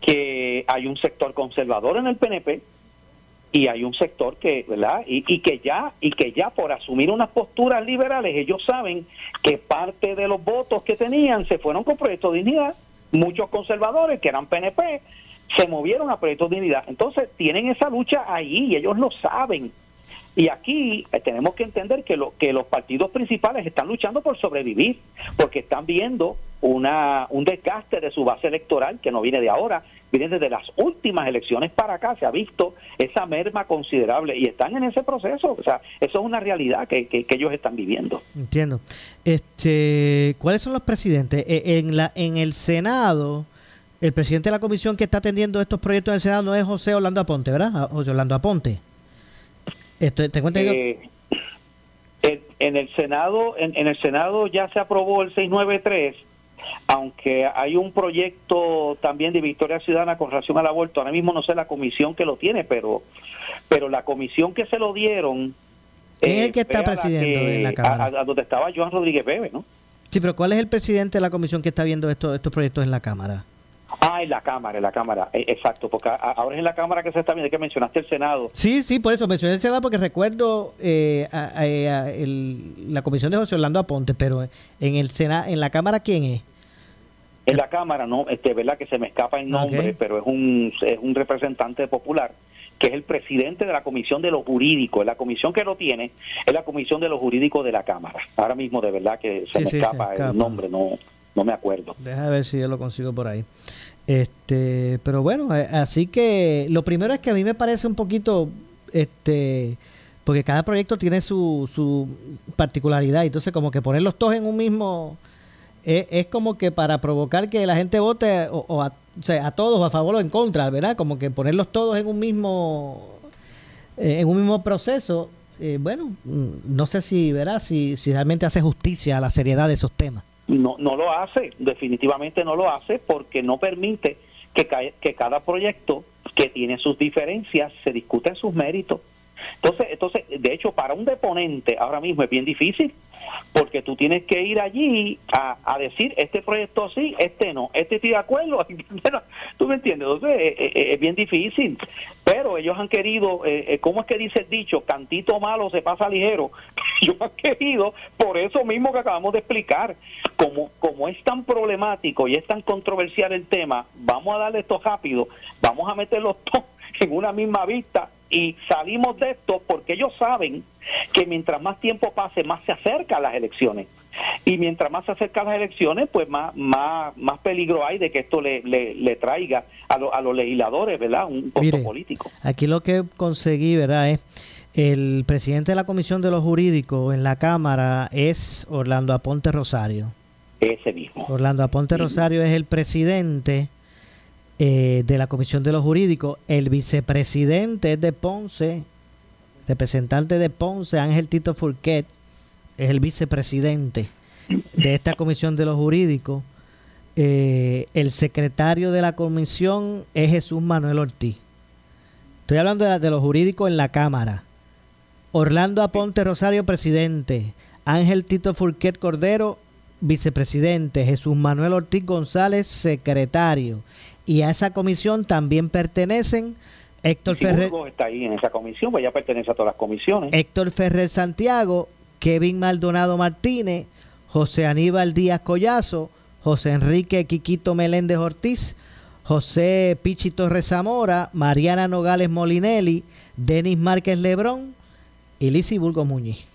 Speaker 3: que hay un sector conservador en el PNP y hay un sector que, ¿verdad? Y, y, que ya y que ya por asumir unas posturas liberales ellos saben que parte de los votos que tenían se fueron con Proyecto de Dignidad. Muchos conservadores que eran PNP se movieron a Proyecto de Dignidad. Entonces tienen esa lucha ahí y ellos lo saben. Y aquí eh, tenemos que entender que, lo, que los partidos principales están luchando por sobrevivir, porque están viendo una, un desgaste de su base electoral que no viene de ahora, viene desde las últimas elecciones para acá, se ha visto esa merma considerable y están en ese proceso. O sea, eso es una realidad que, que, ellos están viviendo.
Speaker 2: Entiendo. Este, ¿Cuáles son los presidentes? E, en, la, en el Senado, el presidente de la comisión que está atendiendo estos proyectos del Senado no es José Orlando Aponte, ¿verdad? Ah, José Orlando Aponte.
Speaker 3: Esto, ¿te eh, en, el Senado, en, el Senado ya se aprobó el 693, aunque hay un proyecto también de Victoria Ciudadana con relación al aborto. Ahora mismo no sé la comisión que lo tiene, pero, pero la comisión que se lo dieron.
Speaker 2: ¿Quién es el que está presidiendo en la Cámara?
Speaker 3: A, donde estaba Joan Rodríguez Bebe, ¿no?
Speaker 2: Sí, pero ¿cuál es el presidente de la comisión que está viendo estos, estos proyectos en la Cámara?
Speaker 3: Ah, en la Cámara, en la Cámara, e, exacto, porque ahora es en la Cámara que se está viendo, que mencionaste el Senado.
Speaker 2: Sí, sí, por eso mencioné el Senado porque recuerdo eh, la comisión de José Orlando Aponte, pero en el Senado, en la Cámara, ¿quién es?
Speaker 3: En la Cámara, no, este, verdad que se me escapa el nombre, pero es un, es un representante popular que es el presidente de la Comisión de los Jurídicos. La comisión que lo tiene es la Comisión de los Jurídicos de la Cámara. Ahora mismo, de verdad que se, me, escapa el nombre, no no me acuerdo.
Speaker 2: Deja ver si yo lo consigo por ahí. Este, pero bueno, eh, así que lo primero es que a mí me parece un poquito, este, porque cada proyecto tiene su, su particularidad, entonces como que ponerlos todos en un mismo, eh, es, como que para provocar que la gente vote o, a, sea, a todos a favor o en contra, ¿verdad? Como que ponerlos todos en un mismo, eh, en un mismo proceso, bueno, mm, no sé si, ¿verdad? Si realmente hace justicia a la seriedad de esos temas
Speaker 3: no, no lo hace, definitivamente no lo hace porque no permite que, que cada proyecto que tiene sus diferencias se discute en sus méritos. Entonces, entonces, de hecho, para un deponente ahora mismo es bien difícil, porque tú tienes que ir allí a, decir este proyecto sí, este no, este estoy de acuerdo, tú me entiendes, entonces eh, eh, eh, es, bien difícil, pero ellos han querido, eh, ¿cómo es que dice el dicho? Cantito malo se pasa ligero, ellos han querido, por eso mismo que acabamos de explicar, como, como es tan problemático y es tan controversial el tema, vamos a darle esto rápido, vamos a meterlos todos en una misma vista y salimos de esto porque ellos saben que mientras más tiempo pase, más se acerca a las elecciones. Y mientras más se acerca a las elecciones, pues más, más, más peligro hay de que esto le, le, traiga a, a, los legisladores, ¿verdad? Un costo político.
Speaker 2: Aquí lo que conseguí, ¿verdad? Es el presidente de la Comisión de los Jurídicos en la Cámara es Orlando Aponte Rosario.
Speaker 3: Ese mismo.
Speaker 2: Orlando Aponte Rosario es el presidente eh, de la Comisión de los Jurídicos. El vicepresidente es de Ponce, representante de Ponce, Ángel Tito Furquet, es el vicepresidente de esta Comisión de los Jurídicos. Eh, el secretario de la comisión es Jesús Manuel Ortiz. Estoy hablando de, de los jurídicos en la Cámara. Orlando Aponte Rosario, presidente. Ángel Tito Furquet Cordero, vicepresidente. Jesús Manuel Ortiz González, secretario y a esa comisión también pertenecen Héctor Ferrer.
Speaker 3: está ahí en esa comisión, pues ya pertenece a todas las comisiones.
Speaker 2: Héctor Ferrer Santiago, Kevin Maldonado Martínez, José Aníbal Díaz Collazo, José Enrique Quiquito Meléndez Ortiz, José Pichi Torres Zamora, Mariana Nogales Molinelli, Denis Márquez Lebrón y Lisi Bulgo Muñiz.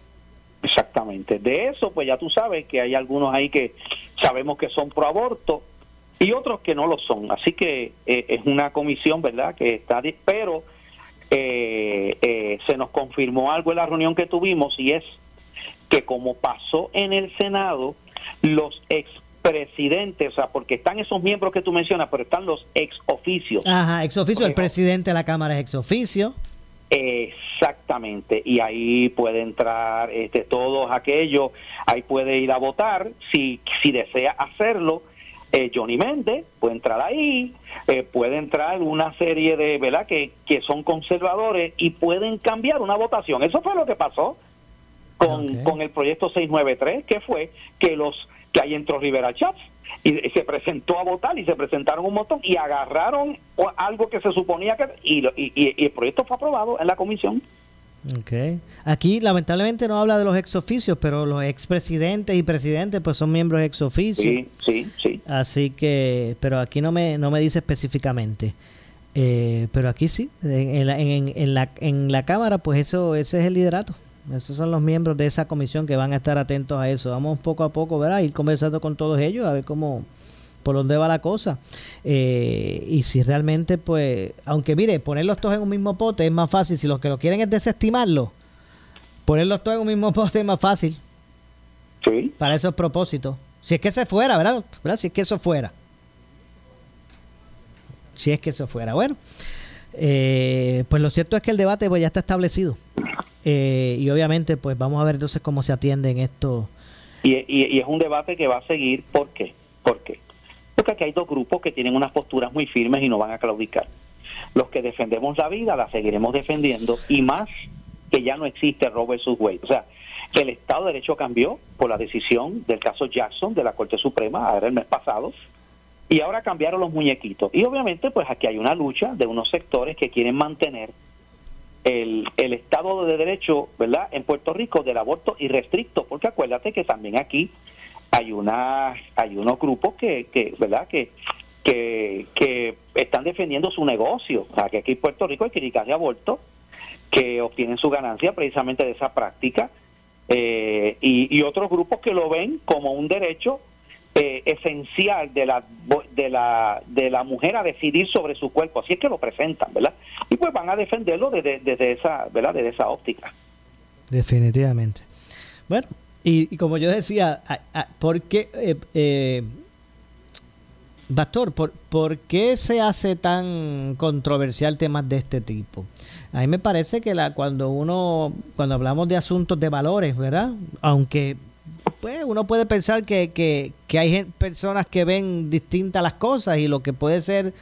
Speaker 3: Exactamente. De eso, pues ya tú sabes que hay algunos ahí que sabemos que son pro aborto y otros que no lo son. Así que eh, es una comisión, ¿verdad?, que está, pero eh, eh, se nos confirmó algo en la reunión que tuvimos y es que como pasó en el Senado, los expresidentes, o sea, porque están esos miembros que tú mencionas, pero están los ex oficios.
Speaker 2: Ajá, ex oficio, el presidente de la Cámara es ex oficio.
Speaker 3: Exactamente, y ahí puede entrar este, todos aquellos, ahí puede ir a votar si, si desea hacerlo eh, Johnny Méndez puede entrar ahí, eh, puede entrar una serie de, ¿verdad?, que, que son conservadores y pueden cambiar una votación. Eso fue lo que pasó con, con el proyecto 693, que fue que los que ahí entró Rivera Chats y se presentó a votar y se presentaron un montón y agarraron algo que se suponía que y, y el proyecto fue aprobado en la comisión.
Speaker 2: Okay. Aquí lamentablemente no habla de los ex oficios, pero los expresidentes y presidentes pues son miembros ex oficio.
Speaker 3: Sí, sí, sí.
Speaker 2: Así que, pero aquí no me, no me dice específicamente. Eh, pero aquí sí, en, la, en, la, en la Cámara pues eso ese es el liderato. Esos son los miembros de esa comisión que van a estar atentos a eso. Vamos poco a poco, ¿verdad? Ir conversando con todos ellos a ver cómo, por dónde va la cosa. Eh, y si realmente, pues, aunque mire, ponerlos todos en un mismo pote es más fácil. Si los que lo quieren es desestimarlo, ponerlos todos en un mismo pote es más fácil.
Speaker 3: Sí.
Speaker 2: Para esos propósitos. Si es que se fuera, ¿verdad? Si es que eso fuera. Si es que eso fuera. Bueno, eh, pues lo cierto es que el debate pues, ya está establecido. Eh, y obviamente, pues vamos a ver entonces cómo se atienden esto.
Speaker 3: Y, y, y es un debate que va a seguir. ¿Por qué? ¿Por qué? Porque aquí hay dos grupos que tienen unas posturas muy firmes y no van a claudicar. Los que defendemos la vida la seguiremos defendiendo y más que ya no existe Roe versus Wade. O sea, el Estado de Derecho cambió por la decisión del caso Jackson de la Corte Suprema, ahora el mes pasado, y ahora cambiaron los muñequitos. Y obviamente, pues aquí hay una lucha de unos sectores que quieren mantener el, el Estado de Derecho, ¿verdad?, en Puerto Rico del aborto irrestricto, porque acuérdate que también aquí hay una hay unos grupos que, que verdad que, que, que están defendiendo su negocio. O sea que aquí en Puerto Rico hay clínicas de aborto que obtienen su ganancia precisamente de esa práctica eh, y, otros grupos que lo ven como un derecho eh, esencial de la de la de la mujer a decidir sobre su cuerpo. Así es que lo presentan verdad y pues van a defenderlo desde, desde esa verdad desde esa óptica.
Speaker 2: Definitivamente. Bueno y, como yo decía, ¿por qué, eh, eh ¿por, qué se hace tan controversial temas de este tipo? A mí me parece que la, cuando uno, cuando hablamos de asuntos de valores, ¿verdad? Aunque pues uno puede pensar que, que, que hay personas que ven distintas las cosas y lo que puede ser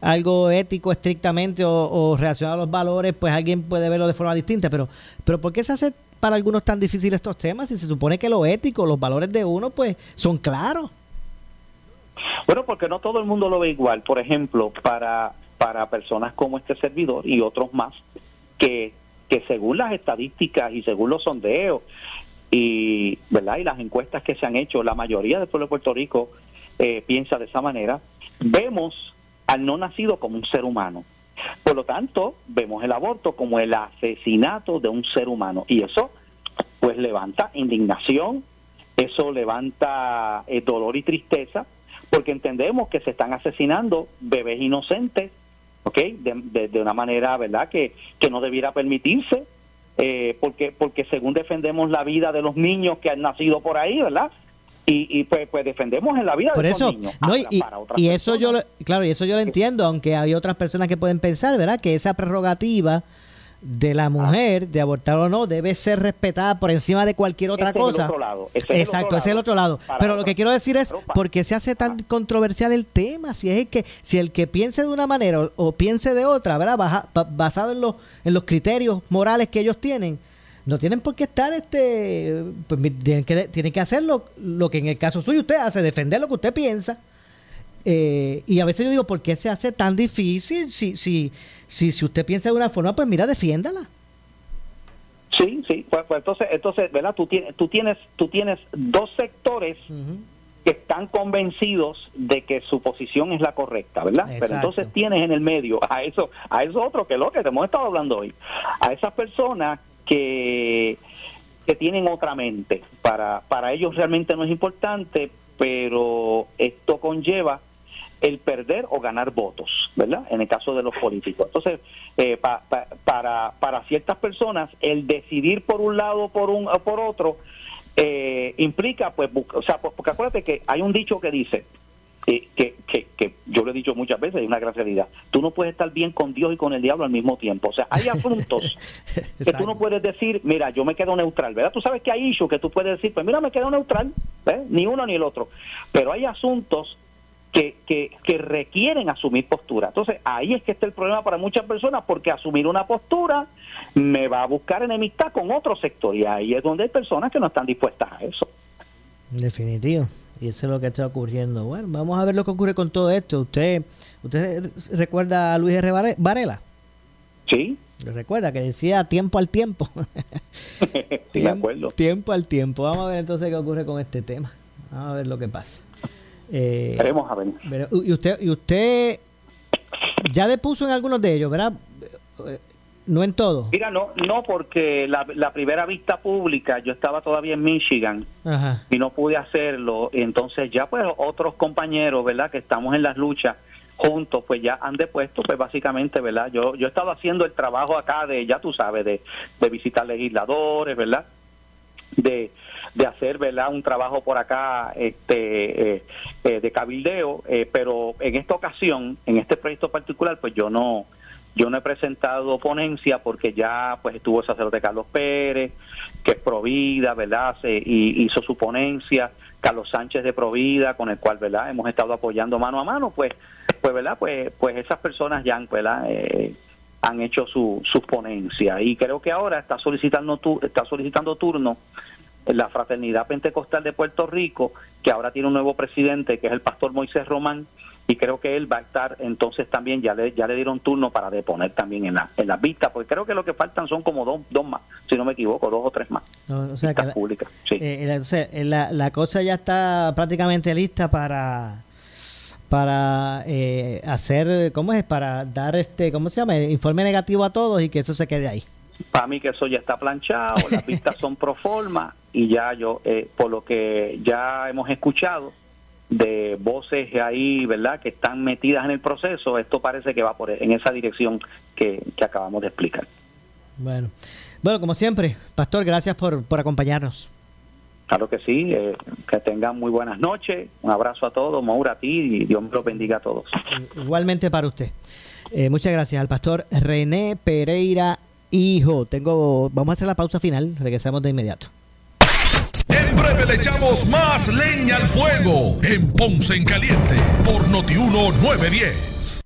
Speaker 2: algo ético estrictamente o, o relacionado a los valores, pues alguien puede verlo de forma distinta. Pero, pero ¿por qué se hace algunos tan difíciles estos temas si se supone que lo ético, los valores de uno, pues son claros?
Speaker 3: Bueno, porque no todo el mundo lo ve igual. Por ejemplo, para, para personas como este servidor y otros más, que, que según las estadísticas y según los sondeos y, ¿verdad? y las encuestas que se han hecho, la mayoría del pueblo de Puerto Rico eh, piensa de esa manera, vemos al no nacido como un ser humano. Por lo tanto, vemos el aborto como el asesinato de un ser humano y eso pues levanta indignación, eso levanta eh, dolor y tristeza, porque entendemos que se están asesinando bebés inocentes, ¿ok? De, de, una manera, ¿verdad?, que, que no debiera permitirse, eh, porque, porque según defendemos la vida de los niños que han nacido por ahí, ¿verdad? Y, y pues, pues defendemos en la vida
Speaker 2: por
Speaker 3: de
Speaker 2: eso,
Speaker 3: los niños.
Speaker 2: No, y,
Speaker 3: para otras
Speaker 2: y eso yo, lo- claro, y eso yo lo entiendo, aunque hay otras personas que pueden pensar, ¿verdad? Que esa prerrogativa de
Speaker 3: Ah.
Speaker 2: la mujer de abortar o no debe ser respetada por encima de cualquier otra
Speaker 3: ese es el
Speaker 2: cosa.
Speaker 3: otro lado,
Speaker 2: Exacto, ese es el otro lado.
Speaker 3: Para
Speaker 2: Pero lo que quiero decir es, ¿por qué se hace tan controversial el tema? Si es el que, si el que piense de una manera o, o piense de otra, ¿verdad? Baja- ba- basado en los, en los criterios morales que ellos tienen, no tienen por qué estar, este, pues, tienen que, tienen que hacer lo, lo que en el caso suyo usted hace, defender lo que usted piensa. Eh, y a veces yo digo, ¿por qué se hace tan difícil? Si, si, si, si usted piensa de una forma, pues mira, defiéndala.
Speaker 3: Sí, sí, pues, pues entonces, entonces, ¿verdad? Tú tienes, tú tienes, tú tienes dos sectores que están convencidos de que su posición es la correcta, ¿verdad? Pero entonces tienes en el medio a eso, a eso otro que es lo que te hemos estado hablando hoy, a esas personas que que tienen otra mente. Para, para ellos realmente no es importante, pero esto conlleva el perder o ganar votos, ¿verdad? En el caso de los políticos. Entonces, eh, pa- pa- para, para ciertas personas, el decidir por un lado o por, un, o por otro eh, implica, pues, o sea, porque acuérdate que hay un dicho que dice, eh, que, que, que yo lo he dicho muchas veces, es una gran realidad, tú no puedes estar bien con Dios y con el diablo al mismo tiempo. O sea, hay asuntos que tú no puedes decir, mira, yo me quedo neutral, ¿verdad? Tú sabes que hay issues que tú puedes decir, pues mira, me quedo neutral, ni uno ni el otro. Pero hay asuntos que, que, que requieren asumir postura. Entonces, ahí es que está el problema para muchas personas, porque asumir una postura me va a buscar enemistad con otro sector, y ahí es donde hay personas que no están dispuestas a eso.
Speaker 2: Definitivo. Y eso es lo que está ocurriendo. Bueno, vamos a ver lo que ocurre con todo esto. ¿Usted usted recuerda a Luis R. Vare- Varela?
Speaker 3: Sí.
Speaker 2: ¿Lo recuerda? Que decía tiempo al tiempo.
Speaker 3: Sí, de acuerdo.
Speaker 2: Tiempo al tiempo. Vamos a ver entonces qué ocurre con este tema. Vamos a ver lo que pasa. Eh,
Speaker 3: Veremos a ver.
Speaker 2: pero- y usted y usted ya depuso en algunos de ellos, ¿verdad? Eh, No en todos.
Speaker 3: Mira, no, no porque la, la primera vista pública, yo estaba todavía en Michigan,
Speaker 2: Ajá.
Speaker 3: y no pude hacerlo. Entonces ya pues otros compañeros, ¿verdad? Que estamos en las luchas juntos, pues ya han depuesto, pues básicamente, ¿verdad? Yo yo he estado haciendo el trabajo acá de, ya tú sabes, de, de visitar legisladores, ¿verdad? De, de hacer, ¿verdad? Un trabajo por acá este eh, eh, de cabildeo, eh, pero en esta ocasión, en este proyecto particular, pues yo no yo no he presentado ponencia porque ya pues estuvo el sacerdote Carlos Pérez, que es Provida, ¿verdad? Se, y hizo su ponencia, Carlos Sánchez de Provida, con el cual, ¿verdad? Hemos estado apoyando mano a mano, pues, pues ¿verdad? Pues, pues esas personas ya, ¿verdad? Han hecho su, sus ponencias y creo que ahora está solicitando está solicitando turno la Fraternidad Pentecostal de Puerto Rico, que ahora tiene un nuevo presidente, que es el pastor Moisés Román, y creo que él va a estar entonces también, ya le, ya le dieron turno para deponer también en la, en las vistas, porque creo que lo que faltan son como dos, dos más, si no me equivoco, dos o tres más,
Speaker 2: No, o sea que
Speaker 3: vistas
Speaker 2: la,
Speaker 3: públicas. Sí.
Speaker 2: eh, la- o sea, eh, la- la cosa ya está prácticamente lista para para eh, hacer, ¿cómo es? Para dar este, ¿cómo se llama? Informe negativo a todos y que eso se quede ahí.
Speaker 3: Para mí que eso ya está planchado, las vistas son pro forma y ya yo, eh, por lo que ya hemos escuchado de voces ahí, ¿verdad?, que están metidas en el proceso, esto parece que va por en esa dirección que, que acabamos de explicar.
Speaker 2: Bueno, bueno, como siempre, Pastor, gracias por, por acompañarnos.
Speaker 3: Claro que sí, eh, que tengan muy buenas noches, un abrazo a todos, Maura a ti y Dios me los bendiga a todos.
Speaker 2: Igualmente para usted. Eh, muchas gracias al Pastor René Pereira Hijo. Tengo, vamos a hacer la pausa final, regresamos de inmediato.
Speaker 1: En breve le echamos más leña al fuego en Ponce en Caliente por Notiuno 910.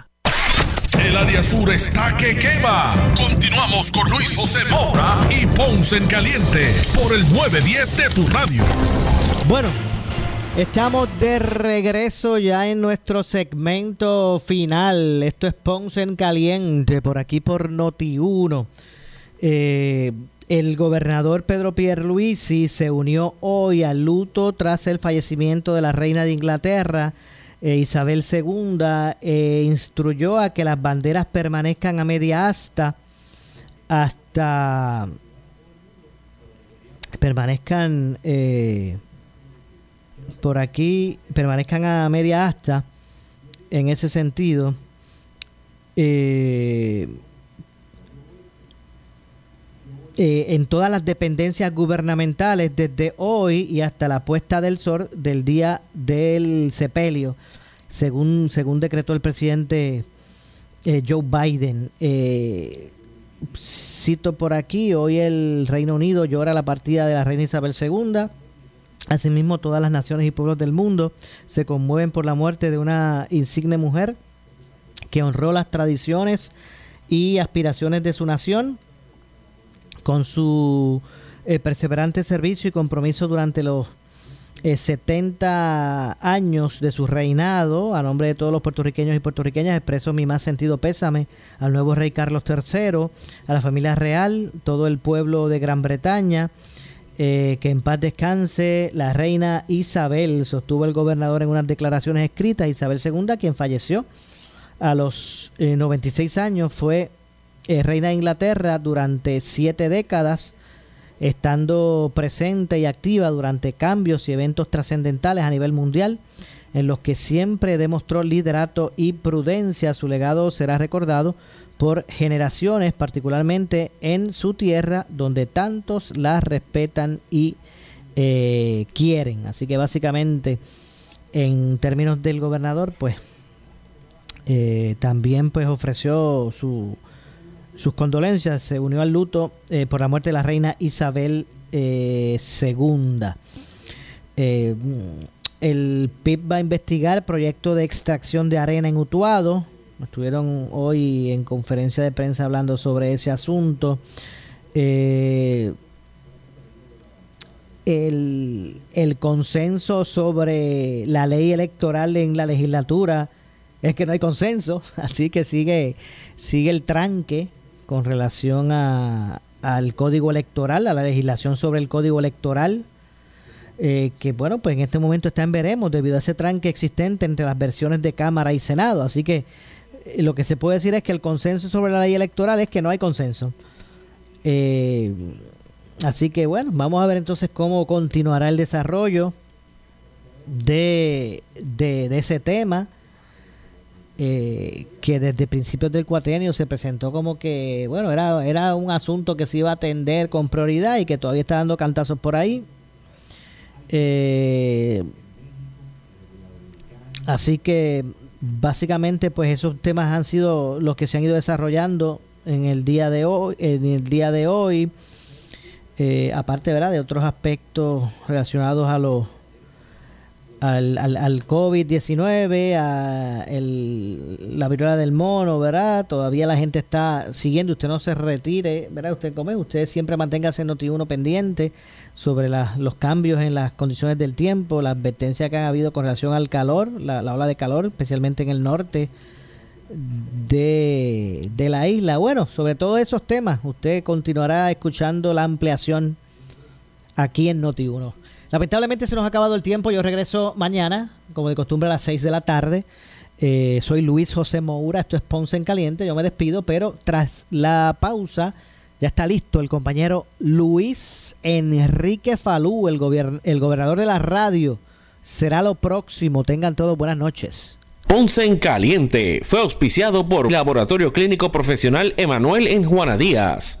Speaker 1: El área sur está que quema. Continuamos con Luis José Moura y Ponce en Caliente por el 910 de tu radio.
Speaker 2: Bueno, estamos de regreso ya en nuestro segmento final. Esto es Ponce en Caliente por aquí por Noti1. Eh, el gobernador Pedro Pierluisi se unió hoy al luto tras el fallecimiento de la reina de Inglaterra. Eh, Isabel II eh, instruyó a que las banderas permanezcan a media asta hasta permanezcan eh, por aquí, permanezcan a media asta en ese sentido. En todas las dependencias gubernamentales desde hoy y hasta la puesta del sol del día del sepelio, según, según decretó el presidente eh, Joe Biden. Eh, cito por aquí, hoy el Reino Unido llora la partida de la reina Isabel II. Asimismo, todas las naciones y pueblos del mundo se conmueven por la muerte de una insigne mujer que honró las tradiciones y aspiraciones de su nación con su eh, perseverante servicio y compromiso durante los 70 años de su reinado, a nombre de todos los puertorriqueños y puertorriqueñas, expreso mi más sentido pésame al nuevo rey Carlos III, a la familia real, todo el pueblo de Gran Bretaña, eh, que en paz descanse la reina Isabel, sostuvo el gobernador en unas declaraciones escritas, Isabel II, quien falleció a los 96 años, fue eh, reina de Inglaterra durante siete décadas, estando presente y activa durante cambios y eventos trascendentales a nivel mundial, en los que siempre demostró liderato y prudencia. Su legado será recordado por generaciones, particularmente en su tierra, donde tantos la respetan y eh, quieren. Así que básicamente, en términos del gobernador, pues eh, también pues ofreció su sus condolencias. Se unió al luto eh, por la muerte de la reina Isabel II. Eh, el PIB va a investigar proyecto de extracción de arena en Utuado. Estuvieron hoy en conferencia de prensa hablando sobre ese asunto. Eh, el, el, consenso sobre la ley electoral en la legislatura es que no hay consenso, así que sigue, sigue el tranque con relación a, al código electoral, a la legislación sobre el código electoral, eh, que bueno, pues en este momento está en veremos debido a ese tranque existente entre las versiones de Cámara y Senado. Así que eh, lo que se puede decir es que el consenso sobre la ley electoral es que no hay consenso. Eh, así que bueno, vamos a ver entonces cómo continuará el desarrollo de, de, de ese tema. Eh, que desde principios del cuatrienio se presentó como que, bueno, era, era un asunto que se iba a atender con prioridad y que todavía está dando cantazos por ahí. Eh, así que básicamente pues esos temas han sido los que se han ido desarrollando en el día de hoy, en el día de hoy. Eh, aparte ¿verdad? de otros aspectos relacionados a los al, al, al COVID-19, a la viruela del mono, ¿verdad? Todavía la gente está siguiendo, usted no se retire, ¿verdad? Usted come, usted siempre manténgase noti uno pendiente sobre los cambios en las condiciones del tiempo, la advertencia que ha habido con relación al calor, la, ola de calor, especialmente en el norte de, de la isla. Bueno, sobre todos esos temas, usted continuará escuchando la ampliación aquí en Noti 1. Lamentablemente se nos ha acabado el tiempo. Yo regreso mañana, como de costumbre, a las 6 de la tarde. Eh, soy Luis José Moura, esto es Ponce en Caliente. Yo me despido, pero tras la pausa ya está listo el compañero Luis Enrique Falú, el, el gobernador de la radio. Será lo próximo. Tengan todos buenas noches.
Speaker 7: Ponce en Caliente fue auspiciado por Laboratorio Clínico Profesional Emanuel en Juana Díaz.